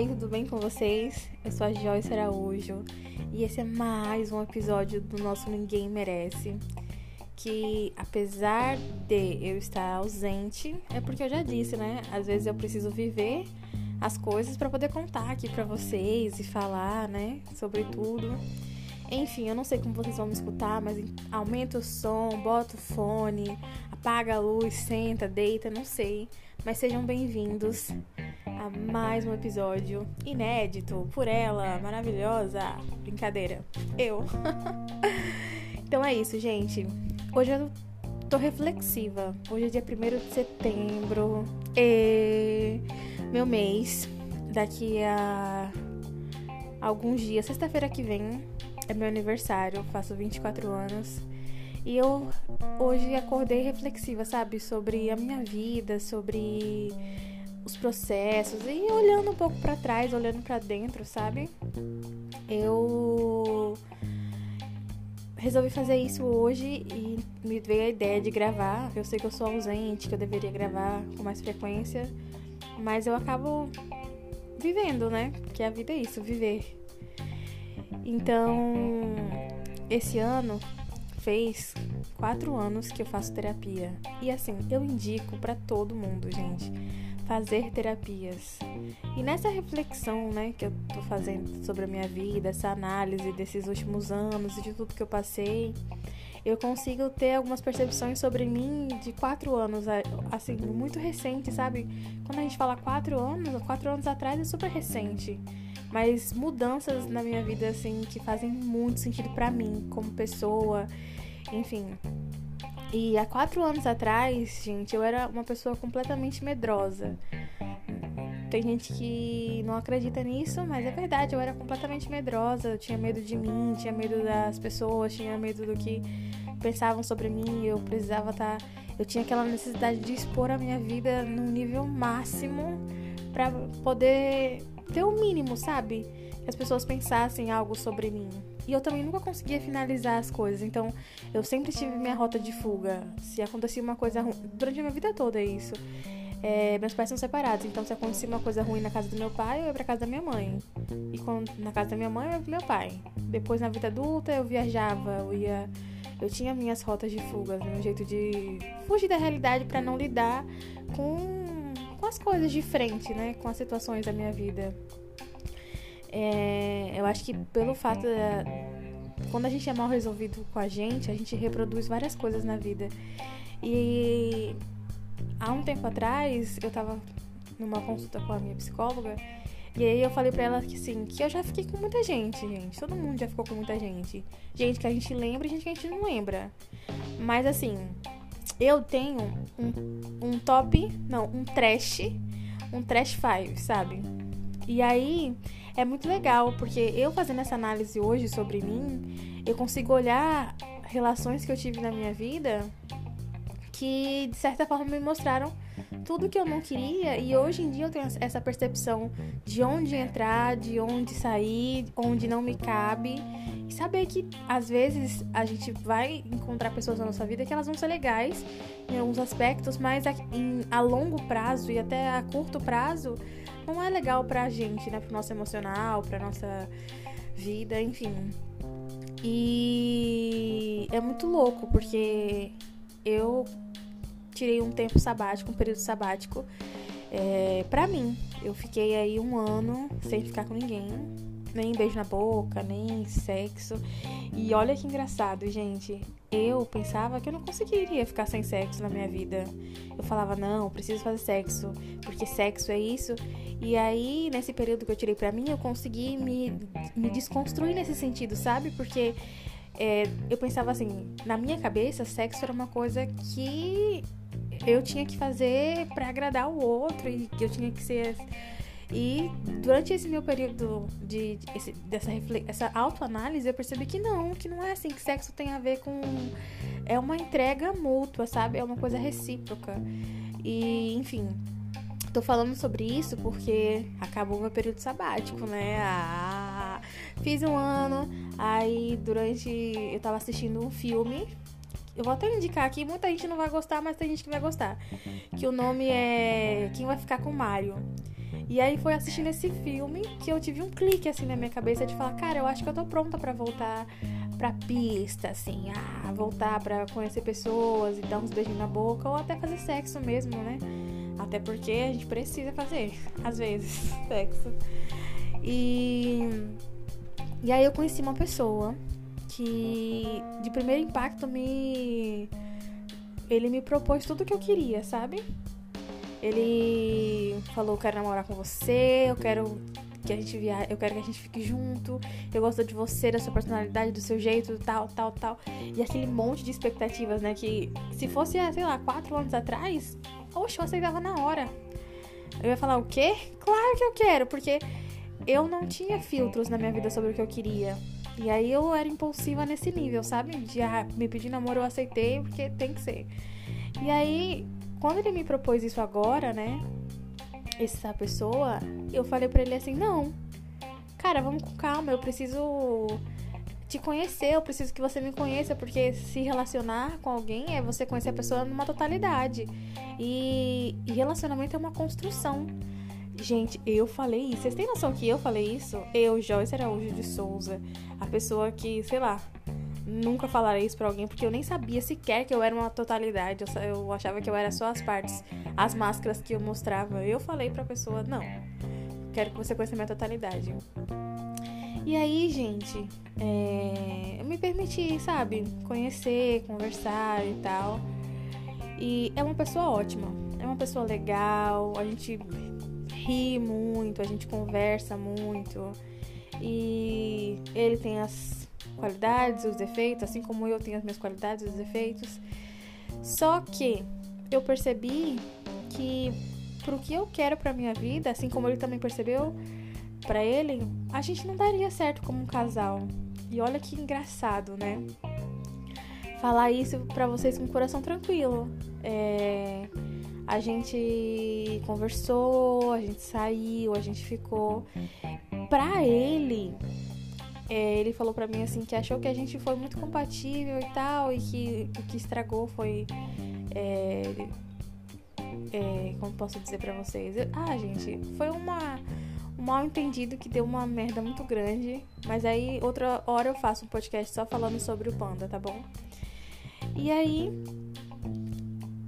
aí, tudo bem com vocês? Eu sou a Joyce Araújo e esse é mais um episódio do nosso Ninguém Merece. Que apesar de eu estar ausente, é porque eu já disse, né? Às vezes eu preciso viver as coisas para poder contar aqui para vocês e falar, né, sobre tudo. Enfim, eu não sei como vocês vão me escutar, mas aumenta o som, bota o fone, apaga a luz, senta, deita, não sei. Mas sejam bem-vindos a mais um episódio inédito por ela, maravilhosa. Brincadeira, eu. então é isso, gente. Hoje eu tô reflexiva. Hoje é dia 1 de setembro. E meu mês. Daqui a alguns dias, sexta-feira que vem, é meu aniversário. Faço 24 anos. E eu hoje acordei reflexiva, sabe? Sobre a minha vida, sobre os processos e olhando um pouco para trás, olhando para dentro, sabe? Eu resolvi fazer isso hoje e me veio a ideia de gravar. Eu sei que eu sou ausente, que eu deveria gravar com mais frequência, mas eu acabo vivendo, né? Que a vida é isso, viver. Então, esse ano fez quatro anos que eu faço terapia. E assim, eu indico para todo mundo, gente, fazer terapias. E nessa reflexão, né, que eu tô fazendo sobre a minha vida, essa análise desses últimos anos e de tudo que eu passei, eu consigo ter algumas percepções sobre mim de quatro anos, assim, muito recente, sabe? Quando a gente fala quatro anos, quatro anos atrás é super recente mas mudanças na minha vida assim que fazem muito sentido para mim como pessoa, enfim. E há quatro anos atrás, gente, eu era uma pessoa completamente medrosa. Tem gente que não acredita nisso, mas é verdade, eu era completamente medrosa, eu tinha medo de mim, tinha medo das pessoas, tinha medo do que pensavam sobre mim, eu precisava estar, tá, eu tinha aquela necessidade de expor a minha vida no nível máximo para poder ter o mínimo, sabe? Que as pessoas pensassem algo sobre mim. E eu também nunca conseguia finalizar as coisas. Então, eu sempre tive minha rota de fuga. Se acontecia uma coisa ruim. Durante a minha vida toda é isso. É, meus pais são separados, então se acontecia uma coisa ruim na casa do meu pai, eu ia pra casa da minha mãe. E quando, na casa da minha mãe, eu ia pro meu pai. Depois, na vida adulta, eu viajava, eu ia. Eu tinha minhas rotas de fuga, meu jeito de fugir da realidade para não lidar com com as coisas de frente, né? Com as situações da minha vida. É, eu acho que pelo fato da, quando a gente é mal resolvido com a gente, a gente reproduz várias coisas na vida. E há um tempo atrás, eu tava numa consulta com a minha psicóloga, e aí eu falei pra ela que assim, que eu já fiquei com muita gente, gente. Todo mundo já ficou com muita gente. Gente que a gente lembra e gente que a gente não lembra. Mas assim, eu tenho um, um top, não, um trash, um trash five, sabe? E aí é muito legal, porque eu fazendo essa análise hoje sobre mim, eu consigo olhar relações que eu tive na minha vida que de certa forma me mostraram tudo que eu não queria. E hoje em dia eu tenho essa percepção de onde entrar, de onde sair, onde não me cabe e saber que às vezes a gente vai encontrar pessoas na nossa vida que elas vão ser legais em alguns aspectos, mas a, em, a longo prazo e até a curto prazo não é legal pra gente, né? Pro nosso emocional, pra nossa vida, enfim. E é muito louco porque eu tirei um tempo sabático, um período sabático é, pra mim. Eu fiquei aí um ano sem ficar com ninguém nem beijo na boca, nem sexo. E olha que engraçado, gente. Eu pensava que eu não conseguiria ficar sem sexo na minha vida. Eu falava, não, preciso fazer sexo, porque sexo é isso. E aí, nesse período que eu tirei pra mim, eu consegui me, me desconstruir nesse sentido, sabe? Porque é, eu pensava assim, na minha cabeça, sexo era uma coisa que eu tinha que fazer para agradar o outro e que eu tinha que ser e durante esse meu período de, esse, dessa essa autoanálise, eu percebi que não, que não é assim, que sexo tem a ver com. É uma entrega mútua, sabe? É uma coisa recíproca. E, enfim, tô falando sobre isso porque acabou meu período sabático, né? Ah, fiz um ano, aí durante. Eu tava assistindo um filme eu vou até indicar aqui, muita gente não vai gostar, mas tem gente que vai gostar. Que o nome é Quem Vai Ficar com Mario. E aí foi assistindo esse filme que eu tive um clique assim na minha cabeça de falar, cara, eu acho que eu tô pronta para voltar pra pista, assim, ah, voltar para conhecer pessoas e dar uns beijinhos na boca ou até fazer sexo mesmo, né? Até porque a gente precisa fazer, às vezes, sexo. E e aí eu conheci uma pessoa que de primeiro impacto me ele me propôs tudo o que eu queria, sabe? Ele falou: "Eu quero namorar com você, eu quero que a gente via, eu quero que a gente fique junto, eu gosto de você, da sua personalidade, do seu jeito, tal, tal, tal". E aquele monte de expectativas, né, que se fosse, sei lá, quatro anos atrás, oxe, eu aceitava na hora. Eu ia falar o quê? Claro que eu quero, porque eu não tinha filtros na minha vida sobre o que eu queria. E aí eu era impulsiva nesse nível, sabe? De ah, me pedir namoro eu aceitei porque tem que ser. E aí, quando ele me propôs isso agora, né? Essa pessoa, eu falei para ele assim: "Não. Cara, vamos com calma, eu preciso te conhecer, eu preciso que você me conheça, porque se relacionar com alguém é você conhecer a pessoa numa totalidade. E, e relacionamento é uma construção. Gente, eu falei isso. Vocês têm noção que eu falei isso? Eu, Joyce Araújo de Souza, a pessoa que, sei lá, nunca falarei isso pra alguém, porque eu nem sabia sequer que eu era uma totalidade. Eu, eu achava que eu era só as partes, as máscaras que eu mostrava. Eu falei pra pessoa, não, quero que você conheça a minha totalidade. E aí, gente, é, eu me permiti, sabe, conhecer, conversar e tal. E é uma pessoa ótima, é uma pessoa legal, a gente ri muito, a gente conversa muito. E ele tem as qualidades, os defeitos, assim como eu tenho as minhas qualidades e os defeitos. Só que eu percebi que pro que eu quero pra minha vida, assim como ele também percebeu para ele, a gente não daria certo como um casal. E olha que engraçado, né? Falar isso para vocês com o coração tranquilo. É a gente conversou, a gente saiu, a gente ficou. Pra ele, é, ele falou pra mim assim que achou que a gente foi muito compatível e tal, e que o que estragou foi. É, é, como posso dizer pra vocês? Ah, gente, foi uma, um mal entendido que deu uma merda muito grande. Mas aí, outra hora eu faço um podcast só falando sobre o panda, tá bom? E aí,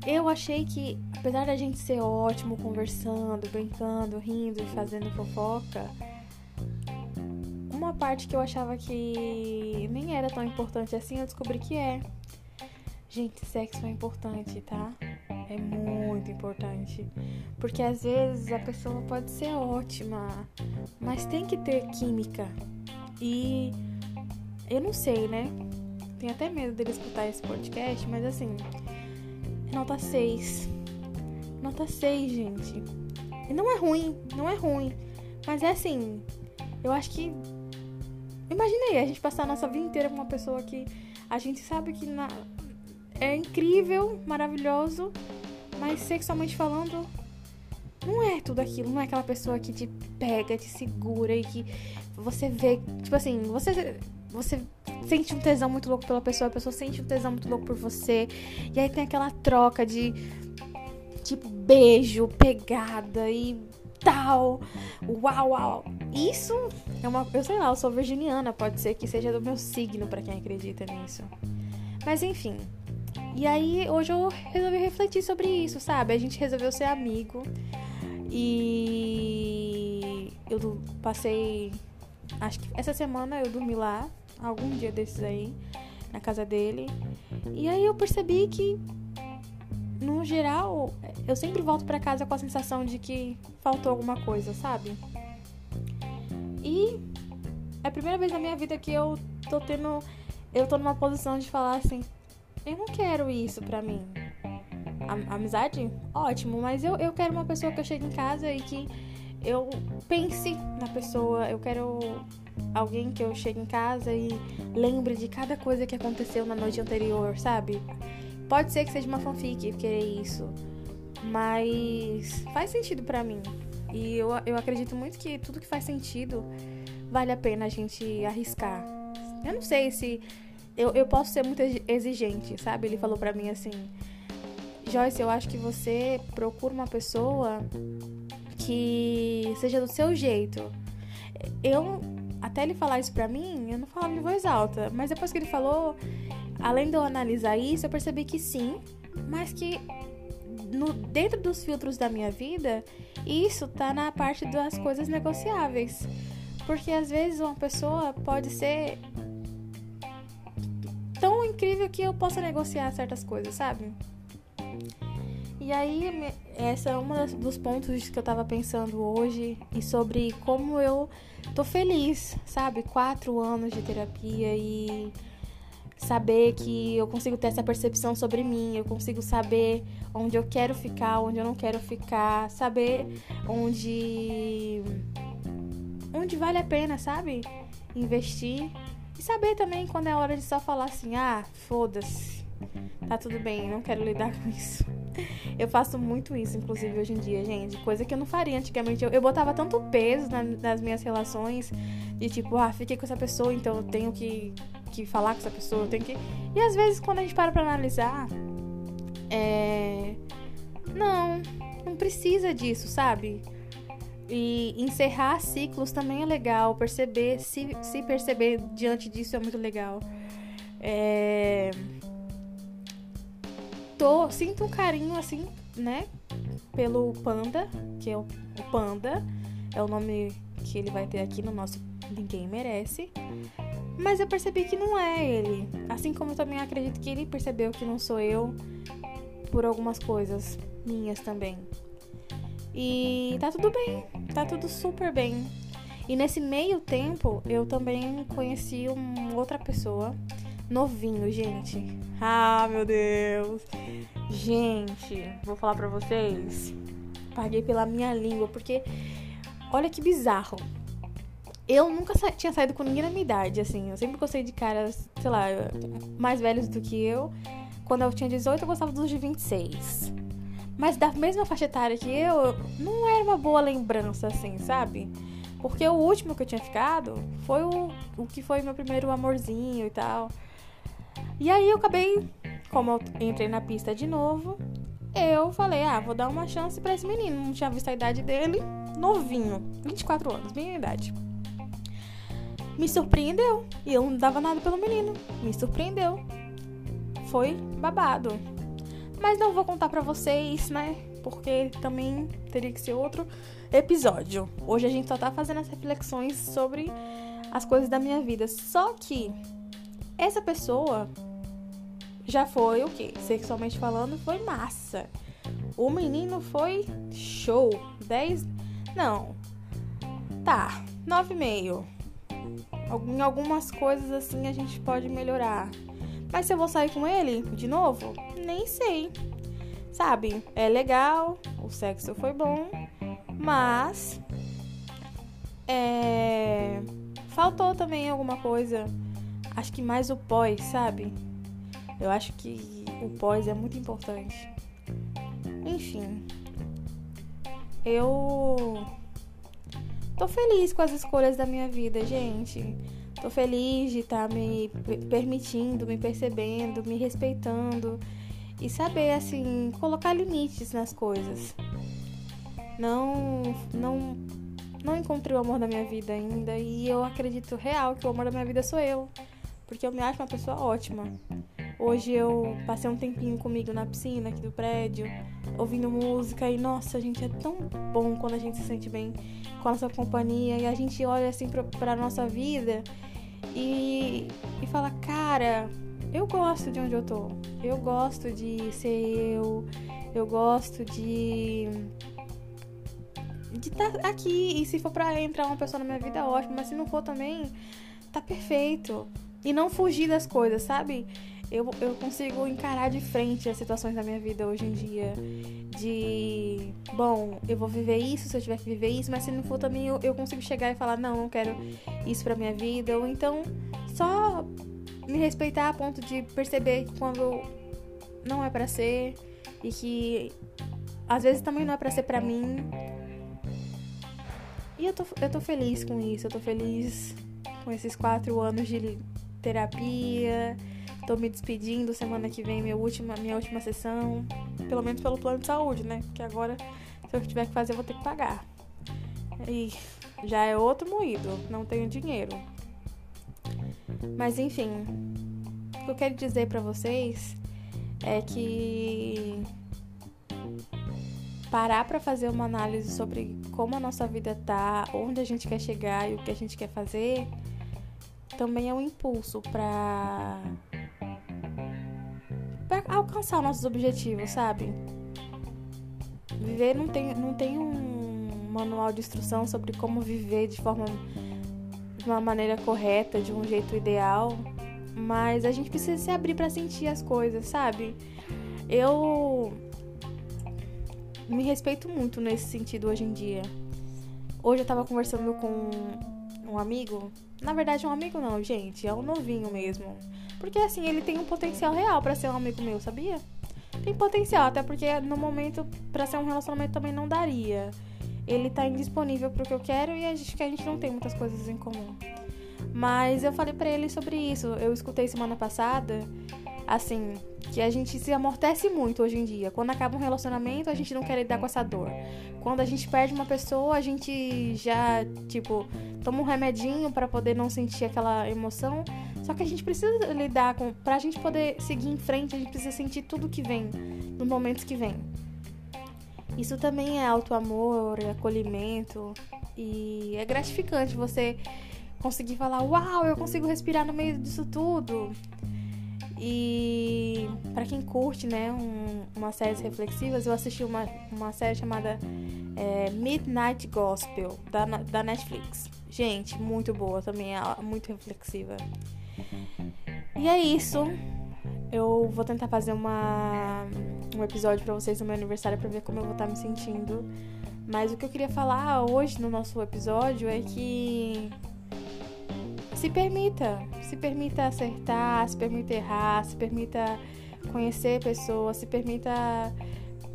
eu achei que, apesar da gente ser ótimo conversando, brincando, rindo fazendo fofoca, parte que eu achava que nem era tão importante assim, eu descobri que é. Gente, sexo é importante, tá? É muito importante. Porque às vezes a pessoa pode ser ótima, mas tem que ter química. E eu não sei, né? Tenho até medo dele escutar esse podcast, mas assim, Nota 6. Nota 6, gente. E não é ruim, não é ruim. Mas é assim, eu acho que. Imaginei a gente passar a nossa vida inteira com uma pessoa que a gente sabe que na... é incrível, maravilhoso, mas sexualmente falando, não é tudo aquilo, não é aquela pessoa que te pega, te segura e que você vê, tipo assim, você você sente um tesão muito louco pela pessoa, a pessoa sente um tesão muito louco por você. E aí tem aquela troca de tipo beijo, pegada e tal. Uau, uau. Isso é uma, eu sei lá, eu sou virginiana, pode ser que seja do meu signo para quem acredita nisso. Mas enfim. E aí hoje eu resolvi refletir sobre isso, sabe? A gente resolveu ser amigo. E eu passei acho que essa semana eu dormi lá algum dia desses aí, na casa dele. E aí eu percebi que, no geral, eu sempre volto para casa com a sensação de que faltou alguma coisa, sabe? E é a primeira vez na minha vida que eu tô tendo. Eu tô numa posição de falar assim: eu não quero isso pra mim. Amizade? Ótimo, mas eu, eu quero uma pessoa que eu chegue em casa e que eu pense na pessoa, eu quero alguém que eu chegue em casa e lembre de cada coisa que aconteceu na noite anterior, sabe? Pode ser que seja uma fanfic querer isso, mas faz sentido para mim. E eu, eu acredito muito que tudo que faz sentido vale a pena a gente arriscar. Eu não sei se. Eu, eu posso ser muito exigente, sabe? Ele falou pra mim assim: Joyce, eu acho que você procura uma pessoa que seja do seu jeito. Eu, até ele falar isso pra mim, eu não falava em voz alta, mas depois que ele falou, além de eu analisar isso, eu percebi que sim, mas que no, dentro dos filtros da minha vida, isso tá na parte das coisas negociáveis. Porque às vezes uma pessoa pode ser tão incrível que eu possa negociar certas coisas, sabe? E aí, essa é uma dos pontos que eu tava pensando hoje e sobre como eu tô feliz, sabe? Quatro anos de terapia e saber que eu consigo ter essa percepção sobre mim, eu consigo saber onde eu quero ficar, onde eu não quero ficar, saber onde onde vale a pena, sabe? Investir e saber também quando é hora de só falar assim: "Ah, foda-se. Tá tudo bem, não quero lidar com isso". Eu faço muito isso, inclusive, hoje em dia, gente. Coisa que eu não faria antigamente. Eu, eu botava tanto peso na, nas minhas relações. De tipo, ah, fiquei com essa pessoa, então eu tenho que, que falar com essa pessoa. Eu tenho que. E às vezes, quando a gente para pra analisar. É. Não, não precisa disso, sabe? E encerrar ciclos também é legal. Perceber, se, se perceber diante disso é muito legal. É tô, sinto um carinho assim, né? Pelo Panda, que é o, o Panda, é o nome que ele vai ter aqui no nosso Ninguém Merece. Mas eu percebi que não é ele. Assim como eu também acredito que ele percebeu que não sou eu por algumas coisas minhas também. E tá tudo bem, tá tudo super bem. E nesse meio tempo eu também conheci uma outra pessoa novinho, gente. Ah, meu Deus. Gente, vou falar pra vocês. Paguei pela minha língua, porque olha que bizarro. Eu nunca sa tinha saído com ninguém na minha idade, assim. Eu sempre gostei de caras, sei lá, mais velhos do que eu. Quando eu tinha 18, eu gostava dos de 26. Mas da mesma faixa etária que eu, não era uma boa lembrança, assim, sabe? Porque o último que eu tinha ficado foi o, o que foi meu primeiro amorzinho e tal. E aí eu acabei, como eu entrei na pista de novo, eu falei, ah, vou dar uma chance para esse menino. Não tinha visto a idade dele, novinho, 24 anos, minha idade. Me surpreendeu. E eu não dava nada pelo menino. Me surpreendeu. Foi babado. Mas não vou contar pra vocês, né? Porque também teria que ser outro episódio. Hoje a gente só tá fazendo as reflexões sobre as coisas da minha vida. Só que essa pessoa já foi o que? Sexualmente falando, foi massa. O menino foi show. 10. Não. Tá, 9,5. Em algumas coisas assim a gente pode melhorar. Mas se eu vou sair com ele de novo? Nem sei. Sabe? É legal, o sexo foi bom, mas. É. Faltou também alguma coisa. Acho que mais o pós, sabe? Eu acho que o pós é muito importante. Enfim, eu tô feliz com as escolhas da minha vida, gente. Tô feliz de estar tá me permitindo, me percebendo, me respeitando e saber assim colocar limites nas coisas. Não, não, não encontrei o amor da minha vida ainda e eu acredito real que o amor da minha vida sou eu, porque eu me acho uma pessoa ótima. Hoje eu passei um tempinho comigo na piscina aqui do prédio, ouvindo música e nossa, gente, é tão bom quando a gente se sente bem com a nossa companhia e a gente olha assim pra, nossa vida e, e fala, cara, eu gosto de onde eu tô. Eu gosto de ser eu. Eu gosto de de estar tá aqui. E se for pra entrar uma pessoa na minha vida, ótimo. Mas se não for também, tá perfeito. E não fugir das coisas, sabe? Eu, eu consigo encarar de frente as situações da minha vida hoje em dia. De, bom, eu vou viver isso se eu tiver que viver isso, mas se não for também eu, eu consigo chegar e falar, não, não quero isso pra minha vida. Ou então, só me respeitar a ponto de perceber quando não é para ser e que às vezes também não é para ser para mim. E eu tô, eu tô feliz com isso, eu tô feliz com esses quatro anos de terapia, Tô me despedindo, semana que vem minha última, minha última sessão. Pelo menos pelo plano de saúde, né? Porque agora, se eu tiver que fazer, eu vou ter que pagar. E já é outro moído, não tenho dinheiro. Mas enfim, o que eu quero dizer para vocês é que parar para fazer uma análise sobre como a nossa vida tá, onde a gente quer chegar e o que a gente quer fazer, também é um impulso para para alcançar nossos objetivos, sabe? Viver não tem, não tem um manual de instrução sobre como viver de forma de uma maneira correta, de um jeito ideal, mas a gente precisa se abrir para sentir as coisas, sabe? Eu me respeito muito nesse sentido hoje em dia. Hoje eu tava conversando com um amigo. Na verdade, um amigo não, gente. É um novinho mesmo. Porque assim, ele tem um potencial real para ser um amigo meu, sabia? Tem potencial, até porque no momento, para ser um relacionamento também não daria. Ele tá indisponível pro que eu quero e acho que a gente não tem muitas coisas em comum. Mas eu falei para ele sobre isso. Eu escutei semana passada assim, que a gente se amortece muito hoje em dia. Quando acaba um relacionamento, a gente não quer lidar com essa dor. Quando a gente perde uma pessoa, a gente já, tipo, toma um remedinho para poder não sentir aquela emoção. Só que a gente precisa lidar com, pra gente poder seguir em frente, a gente precisa sentir tudo que vem, nos momentos que vem. Isso também é auto-amor, é acolhimento e é gratificante você conseguir falar: "Uau, eu consigo respirar no meio disso tudo". E para quem curte, né, um, uma série reflexivas, eu assisti uma, uma série chamada é, Midnight Gospel da, da Netflix. Gente, muito boa também, é muito reflexiva. E é isso. Eu vou tentar fazer uma, um episódio para vocês no meu aniversário para ver como eu vou estar tá me sentindo. Mas o que eu queria falar hoje no nosso episódio é que se permita, se permita acertar, se permita errar, se permita conhecer pessoas, se permita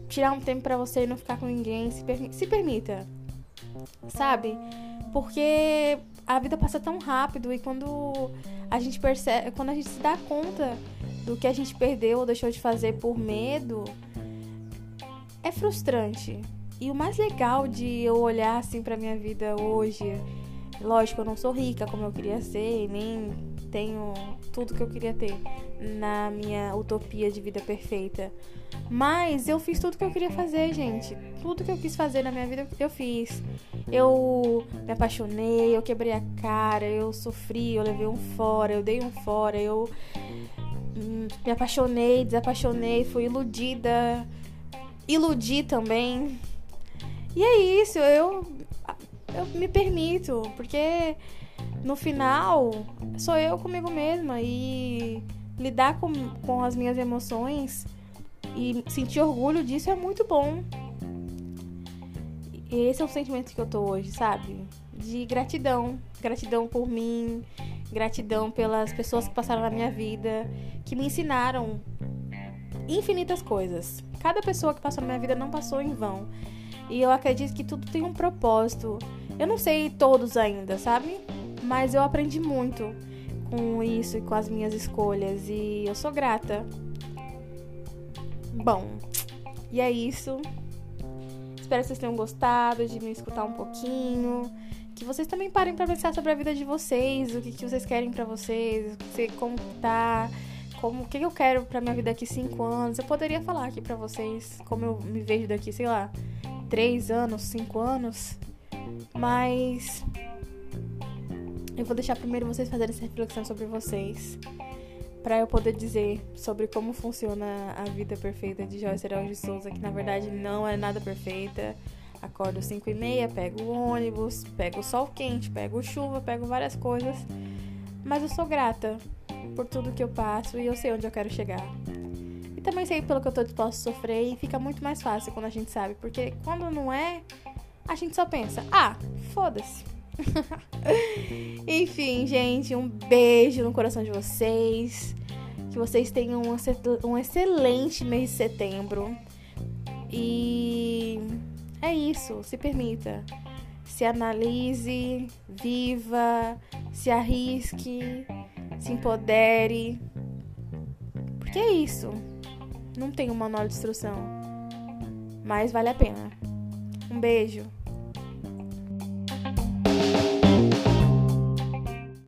tirar um tempo para você e não ficar com ninguém, se, permi se permita, sabe? Porque a vida passa tão rápido e quando a gente percebe, quando a gente se dá conta do que a gente perdeu ou deixou de fazer por medo, é frustrante. E o mais legal de eu olhar assim para minha vida hoje Lógico, eu não sou rica como eu queria ser, nem tenho tudo que eu queria ter na minha utopia de vida perfeita. Mas eu fiz tudo que eu queria fazer, gente. Tudo que eu quis fazer na minha vida, eu fiz. Eu me apaixonei, eu quebrei a cara, eu sofri, eu levei um fora, eu dei um fora, eu hum, me apaixonei, desapaixonei, fui iludida, iludi também. E é isso, eu eu me permito, porque no final sou eu comigo mesma e lidar com, com as minhas emoções e sentir orgulho disso é muito bom. Esse é o sentimento que eu tô hoje, sabe? De gratidão. Gratidão por mim, gratidão pelas pessoas que passaram na minha vida, que me ensinaram infinitas coisas. Cada pessoa que passou na minha vida não passou em vão. E eu acredito que tudo tem um propósito. Eu não sei todos ainda, sabe? Mas eu aprendi muito com isso e com as minhas escolhas e eu sou grata. Bom, e é isso. Espero que vocês tenham gostado de me escutar um pouquinho. Que vocês também parem para pensar sobre a vida de vocês, o que, que vocês querem para vocês, como tá, como o que eu quero para minha vida daqui cinco anos. Eu poderia falar aqui para vocês como eu me vejo daqui, sei lá, três anos, cinco anos, mas eu vou deixar primeiro vocês fazerem essa reflexão sobre vocês, para eu poder dizer sobre como funciona a vida perfeita de Joyce Araújo de Souza, que na verdade não é nada perfeita. Acordo 5 e meia, pego o ônibus, pego o sol quente, pego chuva, pego várias coisas, mas eu sou grata por tudo que eu passo e eu sei onde eu quero chegar também sei pelo que eu tô disposto a sofrer e fica muito mais fácil quando a gente sabe. Porque quando não é, a gente só pensa, ah, foda-se. Enfim, gente, um beijo no coração de vocês. Que vocês tenham um, excelente mês de setembro. E é isso, se permita. Se analise, viva, se arrisque, se empodere. Porque é isso. Não tem um manual de instrução. Mas vale a pena. Um beijo.